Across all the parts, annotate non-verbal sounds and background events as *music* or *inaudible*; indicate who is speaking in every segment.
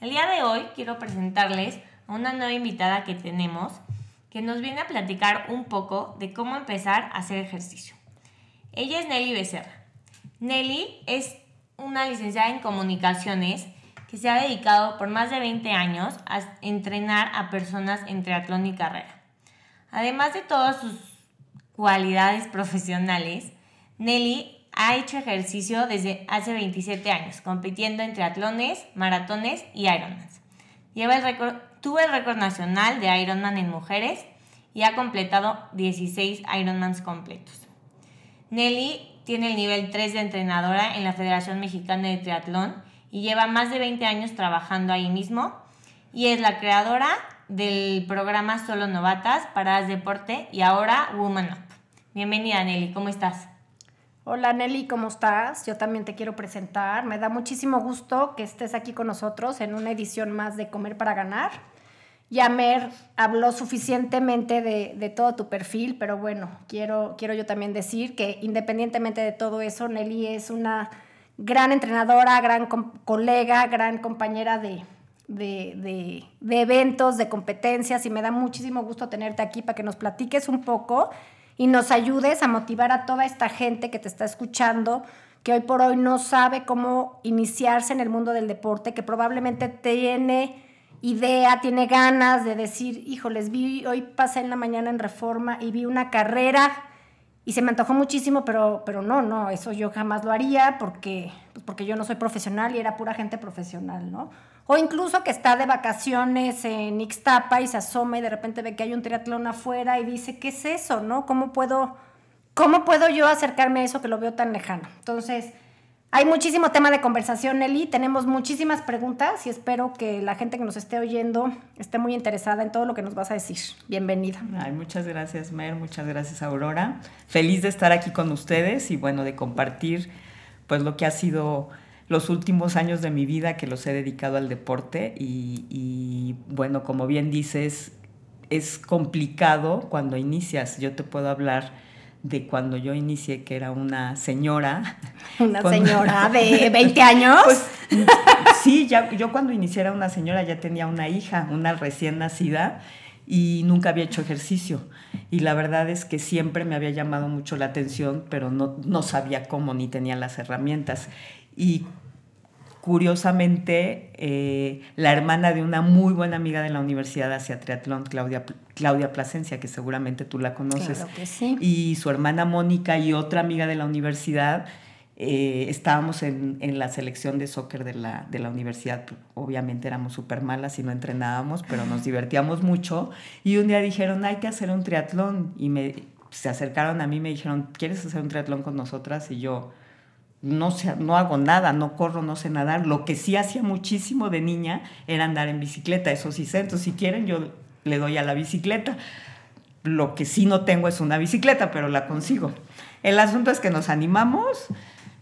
Speaker 1: El día de hoy quiero presentarles a una nueva invitada que tenemos que nos viene a platicar un poco de cómo empezar a hacer ejercicio. Ella es Nelly Becerra. Nelly es una licenciada en comunicaciones que se ha dedicado por más de 20 años a entrenar a personas en triatlón y carrera. Además de todas sus cualidades profesionales, Nelly ha hecho ejercicio desde hace 27 años, compitiendo en triatlones, maratones y Ironmans. Lleva el récord, tuvo el récord nacional de Ironman en mujeres y ha completado 16 Ironmans completos. Nelly tiene el nivel 3 de entrenadora en la Federación Mexicana de Triatlón y lleva más de 20 años trabajando ahí mismo y es la creadora del programa Solo Novatas, Paradas Deporte y ahora Woman Up. Bienvenida Nelly, ¿cómo estás?
Speaker 2: Hola Nelly, ¿cómo estás? Yo también te quiero presentar. Me da muchísimo gusto que estés aquí con nosotros en una edición más de Comer para Ganar. Ya Mer habló suficientemente de, todo tu perfil, pero bueno, quiero, quiero yo también decir que independientemente de todo eso, Nelly es una gran entrenadora, gran colega, gran compañera de, de, de- de eventos, de competencias y me da muchísimo gusto tenerte aquí para que nos platiques un poco y nos ayudes a motivar a toda esta gente que te está escuchando, que hoy por hoy no sabe cómo iniciarse en el mundo del deporte, que probablemente tiene idea, tiene ganas de decir, híjoles, vi, hoy pasé en la mañana en Reforma y vi una carrera y se me antojó muchísimo, pero, pero no, no, eso yo jamás lo haría porque, pues porque yo no soy profesional y era pura gente profesional, ¿no? O incluso que está de vacaciones en Ixtapa y se asoma y de repente ve que hay un triatlón afuera y dice, ¿qué es eso, no? ¿Cómo puedo, cómo puedo yo acercarme a eso que lo veo tan lejano? Entonces, hay muchísimo tema de conversación, Nelly. Tenemos muchísimas preguntas y espero que la gente que nos esté oyendo esté muy interesada en todo lo que nos vas a decir. Bienvenida.
Speaker 3: Ay, muchas gracias, Mer, muchas gracias, Aurora. Feliz de estar aquí con ustedes y bueno, de compartir pues lo que ha sido los últimos años de mi vida que los he dedicado al deporte y, y, bueno, como bien dices, es complicado cuando inicias. Yo te puedo hablar de cuando yo inicié, que era una señora. *laughs*
Speaker 2: Una
Speaker 3: Cuando-
Speaker 2: señora *laughs* de 20 años.
Speaker 3: Pues sí, ya, yo cuando inicié era una señora ya tenía una hija, una recién nacida, y nunca había hecho ejercicio. Y la verdad es que siempre me había llamado mucho la atención, pero no, no sabía cómo ni tenía las herramientas. Y curiosamente, eh, la hermana de una muy buena amiga de la Universidad hacia Triatlón, Claudia, Claudia Plasencia, que seguramente tú la conoces,
Speaker 2: Claro que sí.
Speaker 3: y su hermana Mónica y otra amiga de la universidad, eh, estábamos en, en la selección de soccer de la, de la universidad. Obviamente éramos súper malas y no entrenábamos, pero nos divertíamos mucho. Y un día dijeron, hay que hacer un triatlón. Y me, se acercaron a mí y me dijeron, ¿quieres hacer un triatlón con nosotras? Y yo, no sé, no hago nada, no corro, no sé nadar. Lo que sí hacía muchísimo de niña era andar en bicicleta, eso sí sé. Entonces, si quieren, yo le doy a la bicicleta. Lo que sí no tengo es una bicicleta, pero la consigo. El asunto es que nos animamos,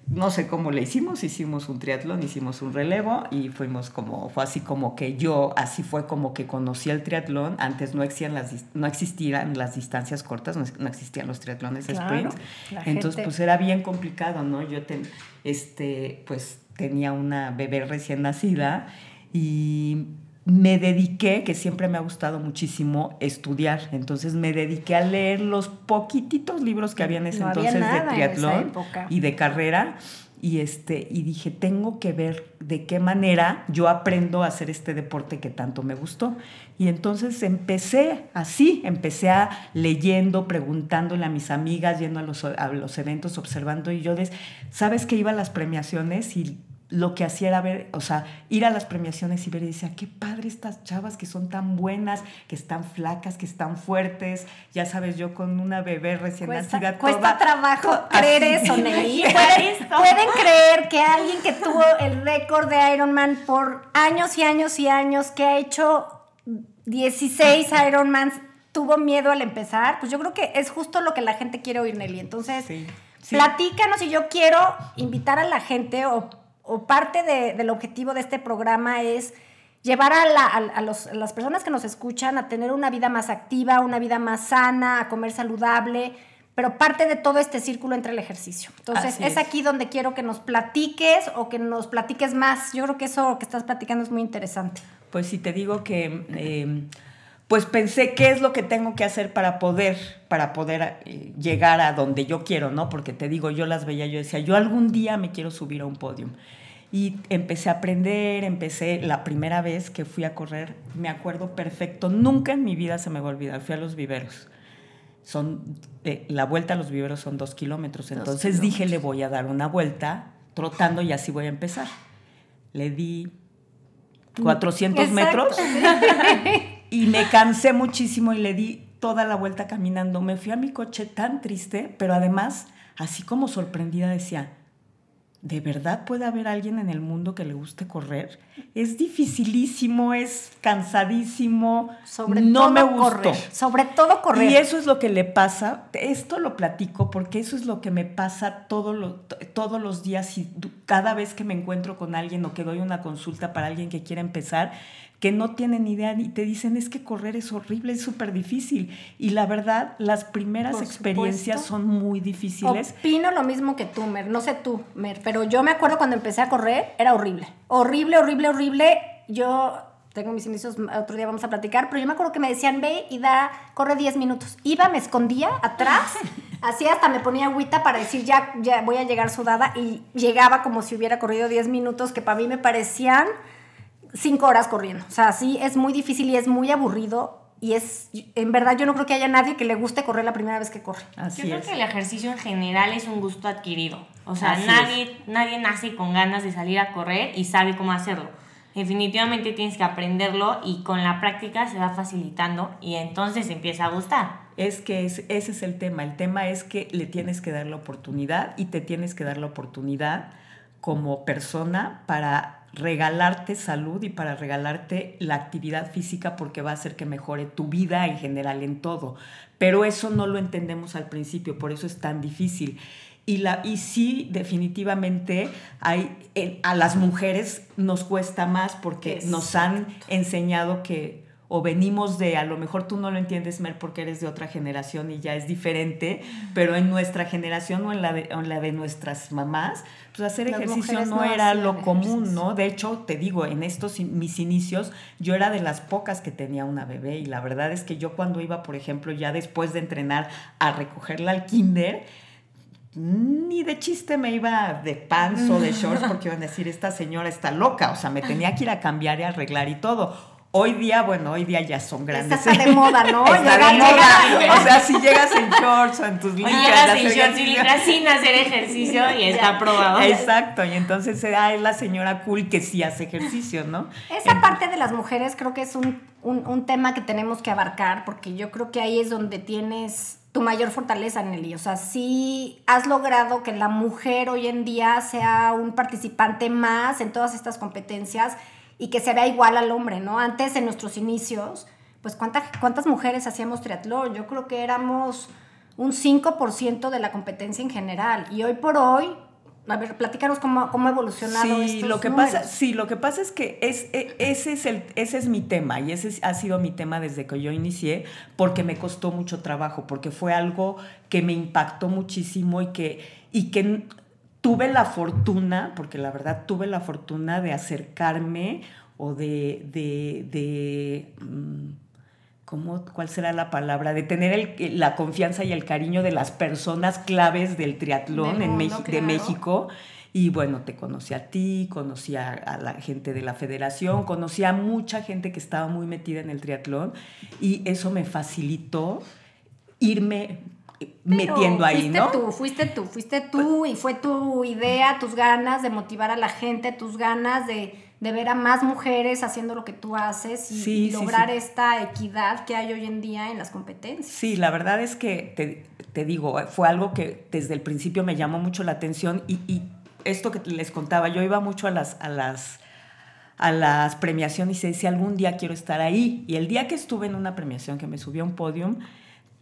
Speaker 3: no sé cómo le hicimos, hicimos un triatlón, hicimos un relevo y fuimos como, fue así como que yo, así fue como que conocí el triatlón. Antes no existían las, no existían las distancias cortas, no, existían los triatlones
Speaker 2: Claro,
Speaker 3: sprints. Entonces,
Speaker 2: gente-
Speaker 3: pues era bien complicado, ¿no? Yo ten- este, pues tenía una bebé recién nacida y me dediqué, que siempre me ha gustado muchísimo, estudiar. Entonces me dediqué a leer los poquititos libros que había en ese
Speaker 2: No
Speaker 3: entonces de triatlón y de carrera. Y, este, y dije, tengo que ver de qué manera yo aprendo a hacer este deporte que tanto me gustó. Y entonces empecé así, empecé a leyendo, preguntándole a mis amigas, yendo a los, a los eventos, observando. Y yo, des, ¿sabes que iba a las premiaciones? Y lo que hacía era ver, o sea, ir a las premiaciones y ver y decía, qué padre estas chavas que son tan buenas, que están flacas, que están fuertes, ya sabes, yo con una bebé recién
Speaker 2: Cuesta,
Speaker 3: nacida.
Speaker 2: cuesta
Speaker 3: toda-
Speaker 2: trabajo creer eso, *laughs* Nelly. ¿Pueden, creer que alguien que tuvo el récord de Ironman por años y años y años, que ha hecho 16 Ironmans, tuvo miedo al empezar? Pues yo creo que es justo lo que la gente quiere oír, Nelly. Entonces,
Speaker 3: Sí, sí.
Speaker 2: platícanos y yo quiero invitar a la gente o, o parte de- del objetivo de este programa es llevar a, la- a- a los- a las personas que nos escuchan a tener una vida más activa, una vida más sana, a comer saludable, pero parte de todo este círculo entre el ejercicio. Entonces, es. aquí donde quiero que nos platiques o que nos platiques más. Yo creo que eso que estás platicando es muy interesante.
Speaker 3: Pues si te digo que, eh, pues pensé qué es lo que tengo que hacer para poder, para poder eh, llegar a donde yo quiero, ¿no? Porque te digo, yo las veía, yo decía, yo algún día me quiero subir a un podio. Y empecé a aprender, empecé la primera vez que fui a correr, me acuerdo perfecto, nunca en mi vida se me va a olvidar, fui a los viveros. Son, eh, la vuelta a los viveros son dos kilómetros, entonces dije, le voy a dar una vuelta trotando y así voy a empezar. Le di 400 metros *laughs* y me cansé muchísimo y le di toda la vuelta caminando. Me fui a mi coche tan triste, pero además, así como sorprendida, decía, ¿de verdad puede haber alguien en el mundo que le guste correr? Es dificilísimo, es cansadísimo,
Speaker 2: Sobre
Speaker 3: no
Speaker 2: todo
Speaker 3: me gustó.
Speaker 2: correr. Sobre todo correr.
Speaker 3: Y eso es lo que le pasa, esto lo platico porque eso es lo que me pasa todo lo- todos los días y cada vez que me encuentro con alguien o que doy una consulta para alguien que quiera empezar, que no tienen idea y te dicen es que correr es horrible, es súper difícil. Y la verdad, las primeras experiencias son muy difíciles.
Speaker 2: Opino lo mismo que tú, Mer. No sé tú, Mer, pero yo me acuerdo cuando empecé a correr, era horrible. Horrible, horrible, horrible. Yo tengo mis inicios, otro día vamos a platicar, pero yo me acuerdo que me decían, ve y da, corre 10 minutos. Iba, me escondía atrás, *laughs* así hasta me ponía agüita para decir, ya, ya voy a llegar sudada, y llegaba como si hubiera corrido 10 minutos, que para mí me parecían 5 horas corriendo. O sea, sí, es muy difícil y es muy aburrido. Y es, en verdad, yo no creo que haya nadie que le guste correr la primera vez que corre.
Speaker 3: Así
Speaker 1: Yo creo
Speaker 3: es.
Speaker 1: que el ejercicio en general es un gusto adquirido. O sea,
Speaker 3: Así
Speaker 1: nadie, nadie nace con ganas de salir a correr y sabe cómo hacerlo. Definitivamente tienes que aprenderlo y con la práctica se va facilitando y entonces empieza a gustar.
Speaker 3: Es que es- ese es el tema. El tema es que le tienes que dar la oportunidad y te tienes que dar la oportunidad como persona para regalarte salud y para regalarte la actividad física porque va a hacer que mejore tu vida en general en todo. Pero eso no lo entendemos al principio, por eso es tan difícil. Y, la, y sí, definitivamente hay, en- a las mujeres nos cuesta más porque nos han enseñado que o venimos de, a lo mejor tú no lo entiendes, Mer, porque eres de otra generación y ya es diferente, pero en nuestra generación o en la de, en la de nuestras mamás, pues hacer
Speaker 2: Las
Speaker 3: ejercicio no
Speaker 2: no
Speaker 3: era lo común,
Speaker 2: ejercicio.
Speaker 3: ¿no? De hecho, te digo, en estos mis inicios, yo era de las pocas que tenía una bebé y la verdad es que yo cuando iba, por ejemplo, ya después de entrenar a recogerla al kinder, ni de chiste me iba de pants o de *laughs* shorts porque iban a decir, esta señora está loca, o sea, me tenía que ir a cambiar y arreglar y todo. Hoy día, bueno, hoy día ya son grandes.
Speaker 2: Esta está de moda, ¿no? *laughs*
Speaker 3: Está
Speaker 2: Llegar-
Speaker 3: de moda.
Speaker 2: llegar-
Speaker 3: O sea, si llegas en shorts o en tus licras,
Speaker 1: llegas en shorts y sin hacer ejercicio y está probado.
Speaker 3: Exacto, y entonces ah, es la señora cool que sí hace ejercicio, ¿no?
Speaker 2: Esa parte de las mujeres creo que es un, un- un tema que tenemos que abarcar porque yo creo que ahí es donde tienes tu mayor fortaleza, Nelly. O sea, sí has logrado que la mujer hoy en día sea un participante más en todas estas competencias y que se vea igual al hombre, ¿no? Antes, en nuestros inicios, pues ¿cuántas, cuántas mujeres hacíamos triatlón? Yo creo que éramos un 5% de la competencia en general. Y hoy por hoy, a ver, platícanos cómo, cómo ha evolucionado
Speaker 3: Sí,
Speaker 2: estos
Speaker 3: lo que
Speaker 2: números.
Speaker 3: pasa, sí, lo que pasa es que es, e- ese, es el, ese es mi tema y ese es- ha sido mi tema desde que yo inicié porque me costó mucho trabajo, porque fue algo que me impactó muchísimo y que, y que tuve la fortuna, porque la verdad tuve la fortuna de acercarme o de, de, de, mm, ¿cómo, ¿cuál será la palabra? De tener el- la confianza y el cariño de las personas claves del triatlón
Speaker 2: Del
Speaker 3: en de. México. Y bueno, te conocí a ti, conocí a, a la gente de la federación, conocí a mucha gente que estaba muy metida en el triatlón y eso me facilitó irme metiendo ahí,
Speaker 2: fuiste
Speaker 3: ¿no?
Speaker 2: Tú, fuiste tú, fuiste tú y fue tu idea, tus ganas de motivar a la gente, tus ganas de, ver a más mujeres haciendo lo que tú haces y, lograr esta equidad que hay hoy en día en las competencias.
Speaker 3: Sí, la verdad es que te, digo, fue algo que desde el principio me llamó mucho la atención y, esto que les contaba, yo iba mucho a las, a las a las premiaciones y decía, algún día quiero estar ahí. Y el día que estuve en una premiación, que me subí a un podium,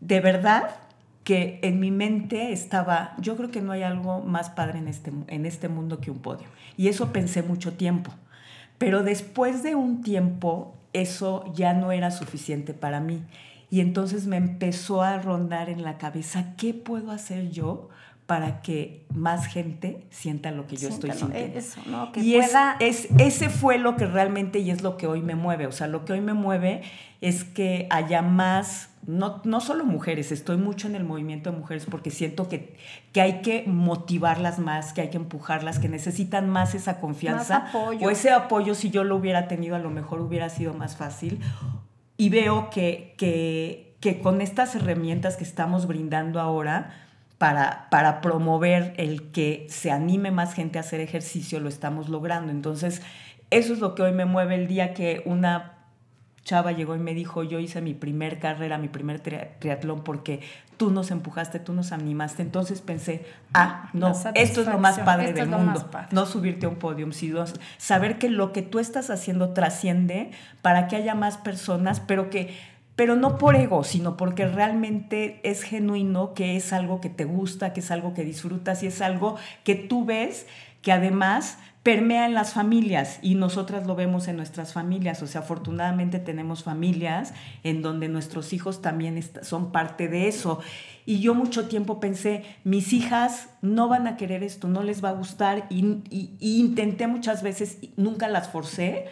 Speaker 3: de verdad que en mi mente estaba, yo creo que no hay algo más padre en este, en este mundo que un podio. Y eso pensé mucho tiempo. Pero después de un tiempo, eso ya no era suficiente para mí. Y entonces me empezó a rondar en la cabeza, ¿qué puedo hacer yo para que más gente sienta lo que yo estoy sintiendo.
Speaker 2: Eso, ¿no? Que
Speaker 3: y es, ese fue lo que realmente y es lo que hoy me mueve. O sea, lo que hoy me mueve es que haya más, no, no solo mujeres, estoy mucho en el movimiento de mujeres porque siento que, que hay que motivarlas más, que hay que empujarlas, que necesitan más esa confianza.
Speaker 2: Más apoyo.
Speaker 3: O ese apoyo, si yo lo hubiera tenido, a lo mejor hubiera sido más fácil. Y veo que, que, que con estas herramientas que estamos brindando ahora, para, promover el que se anime más gente a hacer ejercicio, lo estamos logrando. Entonces, eso es lo que hoy me mueve el día que una chava llegó y me dijo, yo hice mi primer carrera, mi primer triatlón porque tú nos empujaste, tú nos animaste. Entonces pensé, ah, no, esto es lo más padre del mundo. No subirte a un podium, sino saber que lo que tú estás haciendo trasciende para que haya más personas, pero que pero no por ego, sino porque realmente es genuino, que es algo que te gusta, que es algo que disfrutas y es algo que tú ves que además permea en las familias y nosotras lo vemos en nuestras familias, o sea, afortunadamente tenemos familias en donde nuestros hijos también son parte de eso. Y yo mucho tiempo pensé, mis hijas no van a querer esto, no les va a gustar y, y intenté muchas veces, nunca las forcé,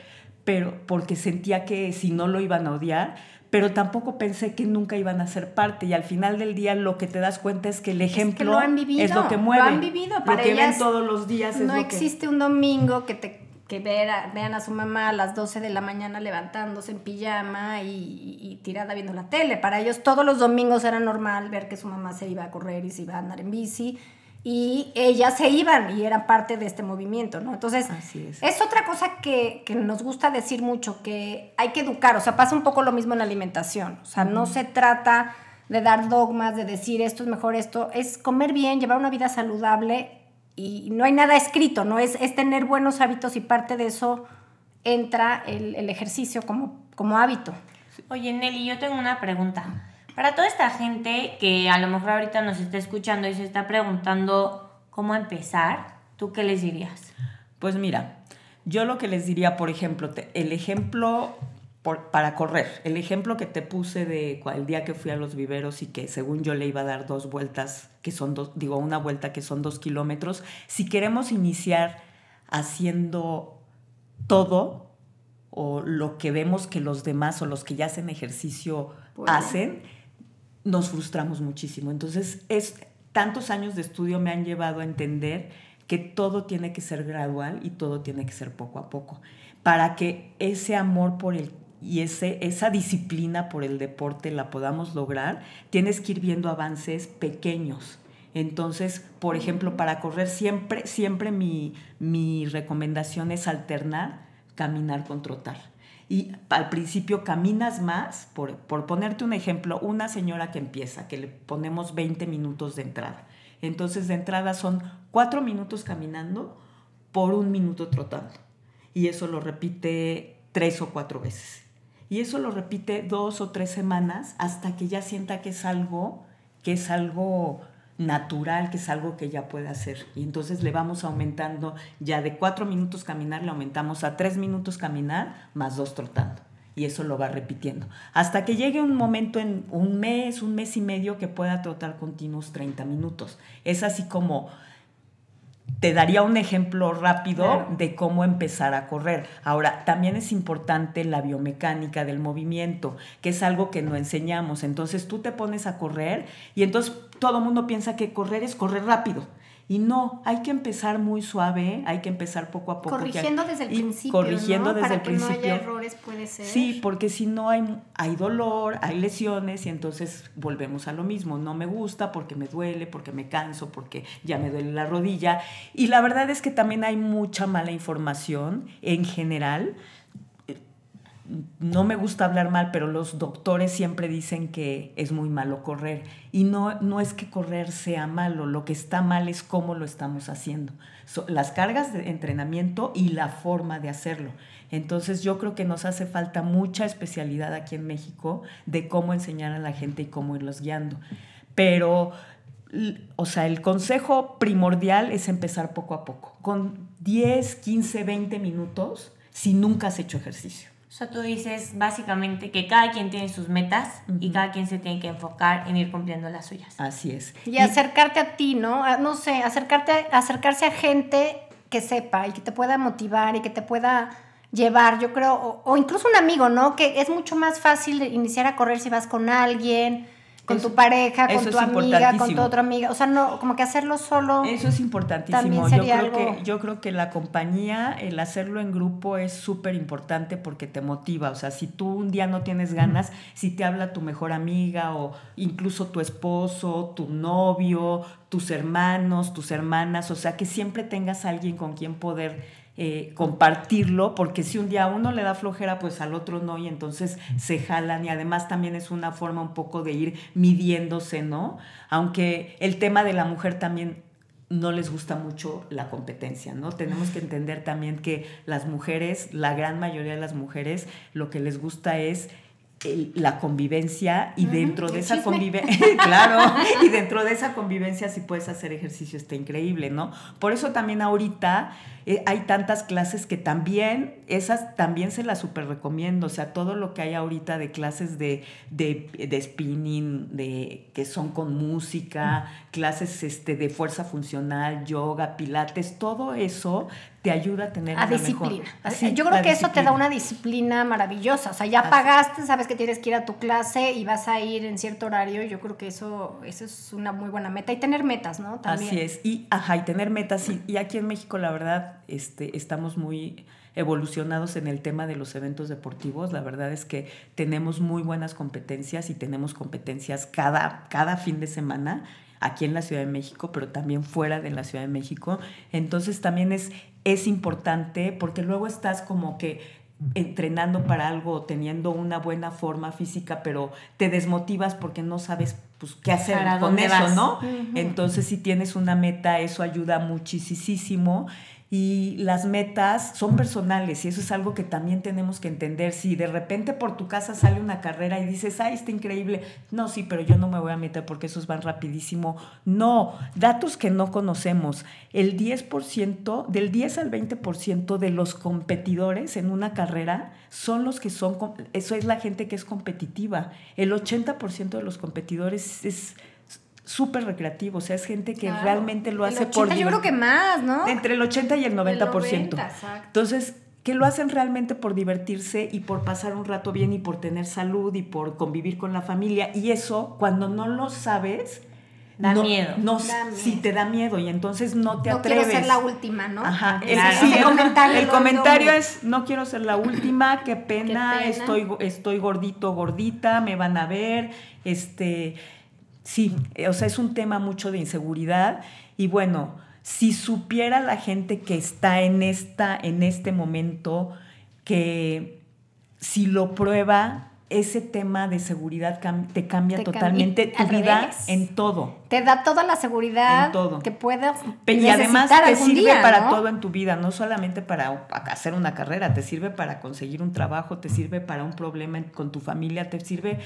Speaker 3: pero porque sentía que si no lo iban a odiar, pero tampoco pensé que nunca iban a ser parte y al final del día lo que te das cuenta es que el ejemplo es, lo, han vivido, es lo que mueve.
Speaker 2: Lo han vivido, para
Speaker 3: lo que ven todos los días
Speaker 2: no lo existe un domingo que te que vean a su mamá a las 12 de la mañana levantándose en pijama y, y, tirada viendo la tele. Para ellos todos los domingos era normal ver que su mamá se iba a correr y se iba a andar en bici y ellas se iban y eran parte de este movimiento, ¿no? Entonces, es. otra cosa que, nos gusta decir mucho, que hay que educar, o sea, pasa un poco lo mismo en la alimentación, o sea, no se trata de dar dogmas, de decir esto es mejor, esto es comer bien, llevar una vida saludable y no hay nada escrito, ¿no? Es, es tener buenos hábitos y parte de eso entra el, el ejercicio como, como hábito.
Speaker 1: Oye, Nelly, yo tengo una pregunta. Para toda esta gente que a lo mejor ahorita nos está escuchando y se está preguntando cómo empezar, ¿tú qué les dirías?
Speaker 3: Pues mira, yo lo que les diría, por ejemplo, el ejemplo para correr, el ejemplo que te puse de el día que fui a los viveros y que según yo le iba a dar dos vueltas, que son dos, digo, una vuelta que son dos kilómetros, si queremos iniciar haciendo todo o lo que vemos que los demás o los que ya hacen ejercicio hacen, nos frustramos muchísimo. Entonces, es, tantos años de estudio me han llevado a entender que todo tiene que ser gradual y todo tiene que ser poco a poco, para que ese amor por el y ese, esa disciplina por el deporte la podamos lograr, tienes que ir viendo avances pequeños. Entonces, por ejemplo, para correr siempre, siempre mi, mi recomendación es alternar caminar con trotar y al principio caminas más, por, por, ponerte un ejemplo, una señora que empieza, que le ponemos 20 minutos de entrada. Entonces de entrada son 4 minutos caminando por un minuto trotando. Y eso lo repite tres o cuatro veces. Y eso lo repite dos o tres semanas hasta que ya sienta que es algo, que es algo natural, que es algo que ya puede hacer. Y entonces le vamos aumentando, ya de cuatro minutos caminar, le aumentamos a tres minutos caminar, más dos trotando. Y eso lo va repitiendo. Hasta que llegue un momento en un mes, un mes y medio que pueda trotar continuos 30 minutos. Es así como te daría un ejemplo rápido de cómo empezar a correr. Ahora, también es importante la biomecánica del movimiento, que es algo que no enseñamos. Entonces tú te pones a correr y entonces todo el mundo piensa que correr es correr rápido. Y no, hay que empezar muy suave, hay que empezar poco a poco.
Speaker 2: Corrigiendo desde el principio.
Speaker 3: Corrigiendo desde
Speaker 2: Para
Speaker 3: el
Speaker 2: que
Speaker 3: principio.
Speaker 2: No haya errores puede ser.
Speaker 3: Sí, porque si no hay, hay dolor, hay lesiones y entonces volvemos a lo mismo. No me gusta porque me duele, porque me canso, porque ya me duele la rodilla. Y la verdad es que también hay mucha mala información en general no me gusta hablar mal, pero los doctores siempre dicen que es muy malo correr. Y no, no es que correr sea malo, lo que está mal es cómo lo estamos haciendo. las cargas de entrenamiento y la forma de hacerlo. Entonces yo creo que nos hace falta mucha especialidad aquí en México de cómo enseñar a la gente y cómo irlos guiando. Pero, o sea, el consejo primordial es empezar poco a poco, con 10, 15, 20 minutos si nunca has hecho ejercicio.
Speaker 1: O sea, tú dices básicamente que cada quien tiene sus metas y cada quien se tiene que enfocar en ir cumpliendo las suyas.
Speaker 3: Así es.
Speaker 2: Y, acercarte a ti, ¿no? no sé, acercarte, acercarse a gente que sepa y que te pueda motivar y que te pueda llevar, yo creo, o, o incluso un amigo, ¿no? Que es mucho más fácil iniciar a correr si vas con alguien con tu pareja, con tu amiga, con tu otra amiga. O sea, no, como que hacerlo solo.
Speaker 3: Eso es importantísimo. Yo creo, que, yo creo que la compañía, el hacerlo en grupo es súper importante porque te motiva. O sea, si tú un día no tienes ganas, si te habla tu mejor amiga o incluso tu esposo, tu novio, tus hermanos, tus hermanas, o sea, que siempre tengas alguien con quien poder eh, compartirlo, porque si un día a uno le da flojera, pues al otro no, y entonces se jalan, y además también es una forma un poco de ir midiéndose, ¿no? Aunque el tema de la mujer también no les gusta mucho la competencia, ¿no? Tenemos que entender también que las mujeres, la gran mayoría de las mujeres, lo que les gusta es la convivencia y dentro de esa convivencia, *laughs* claro, y dentro de esa convivencia si puedes hacer ejercicio está increíble, ¿no? Por eso también ahorita eh, hay tantas clases que también, esas también se las super recomiendo, o sea, todo lo que hay ahorita de clases de, de, spinning, de, que son con música, clases este, de fuerza funcional, yoga, pilates, todo eso te ayuda a tener
Speaker 2: a
Speaker 3: una
Speaker 2: disciplina. Yo creo que eso te da una disciplina maravillosa. O sea, ya pagaste, sabes que tienes que ir a tu clase y vas a ir en cierto horario. Yo creo que eso, eso es una muy buena meta. Y tener metas, ¿no?
Speaker 3: También. Así es. Y, ajá, y tener metas. Y, y aquí en México, la verdad, este, estamos muy evolucionados en el tema de los eventos deportivos. La verdad es que tenemos muy buenas competencias y tenemos competencias cada, cada fin de semana aquí en la Ciudad de México, pero también fuera de la Ciudad de México. Entonces también es, es importante porque luego estás como que entrenando para algo, teniendo una buena forma física, pero te desmotivas porque no sabes pues, qué hacer con eso, ¿no? Entonces, si tienes una meta, eso ayuda muchísimo y las metas son personales y eso es algo que también tenemos que entender. Si de repente por tu casa sale una carrera y dices, ay, está increíble, no, sí, pero yo no me voy a meter porque esos van rapidísimo. No, datos que no conocemos. El 10%, del 10 al 20% de los competidores en una carrera son los que son, eso es la gente que es competitiva. El 80% de los competidores es súper recreativo, o sea, es gente que realmente lo hace
Speaker 2: por... Yo creo que más, ¿no?
Speaker 3: Entre el 80 y el 90%. Entonces, que lo hacen realmente por divertirse y por pasar un rato bien y por tener salud y por convivir con la familia. Y eso, cuando no lo sabes...
Speaker 1: Da miedo.
Speaker 3: No, Sí, te da miedo y entonces no te atreves.
Speaker 2: No quiero ser la última, ¿no?
Speaker 3: Ajá. el, comentario, el comentario es, no quiero ser la última, qué pena, qué pena, Estoy, estoy gordito, gordita, me van a ver, este Sí, eh, o sea, es un tema mucho de inseguridad y bueno, si supiera la gente que está en, esta, en este momento que si lo prueba, ese tema de seguridad te cambia totalmente tu vida en todo.
Speaker 2: Te da toda la seguridad que puedas.
Speaker 3: Y además te sirve para todo en tu vida, no solamente para hacer una carrera, te sirve para conseguir un trabajo, te sirve para un problema con tu familia, te sirve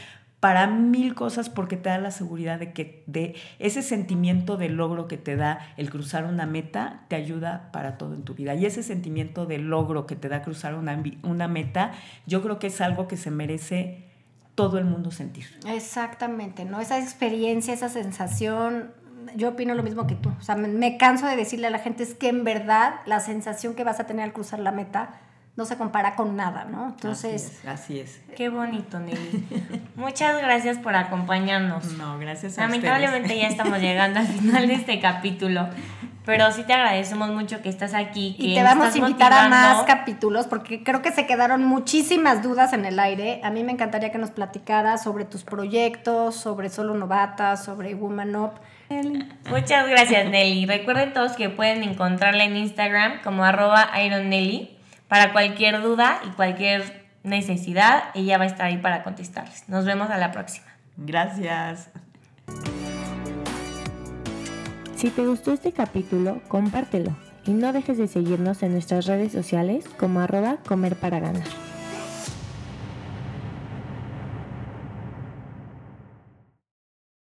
Speaker 3: para mil cosas porque te da la seguridad de que de ese sentimiento de logro que te da el cruzar una meta te ayuda para todo en tu vida. Y ese sentimiento de logro que te da cruzar una, una meta, yo creo que es algo que se merece todo el mundo sentir.
Speaker 2: Exactamente, ¿no? Esa experiencia, esa sensación, yo opino lo mismo que tú. O sea, me, me canso de decirle a la gente es que en verdad la sensación que vas a tener al cruzar la meta no se compara con nada, ¿no?
Speaker 3: Entonces... Así es.
Speaker 1: Qué bonito, Nelly. *laughs* Muchas gracias por acompañarnos.
Speaker 3: No, gracias
Speaker 1: a Lamentablemente ya estamos llegando al final de este capítulo. pero sí te agradecemos mucho que estás aquí. Que
Speaker 2: y te vamos a invitar a más capítulos porque creo que se quedaron muchísimas dudas en el aire. A mí me encantaría que nos platicaras sobre tus proyectos, sobre Solo Novata, sobre Woman Up.
Speaker 1: Muchas gracias, Nelly. Recuerden todos que pueden encontrarla en Instagram como arroba IronNelly para cualquier duda y cualquier necesidad. Ella va a estar ahí para contestarles. Nos vemos a la próxima.
Speaker 3: Gracias.
Speaker 1: Si te gustó este capítulo, compártelo y no dejes de seguirnos en nuestras redes sociales como arroba comer para ganar.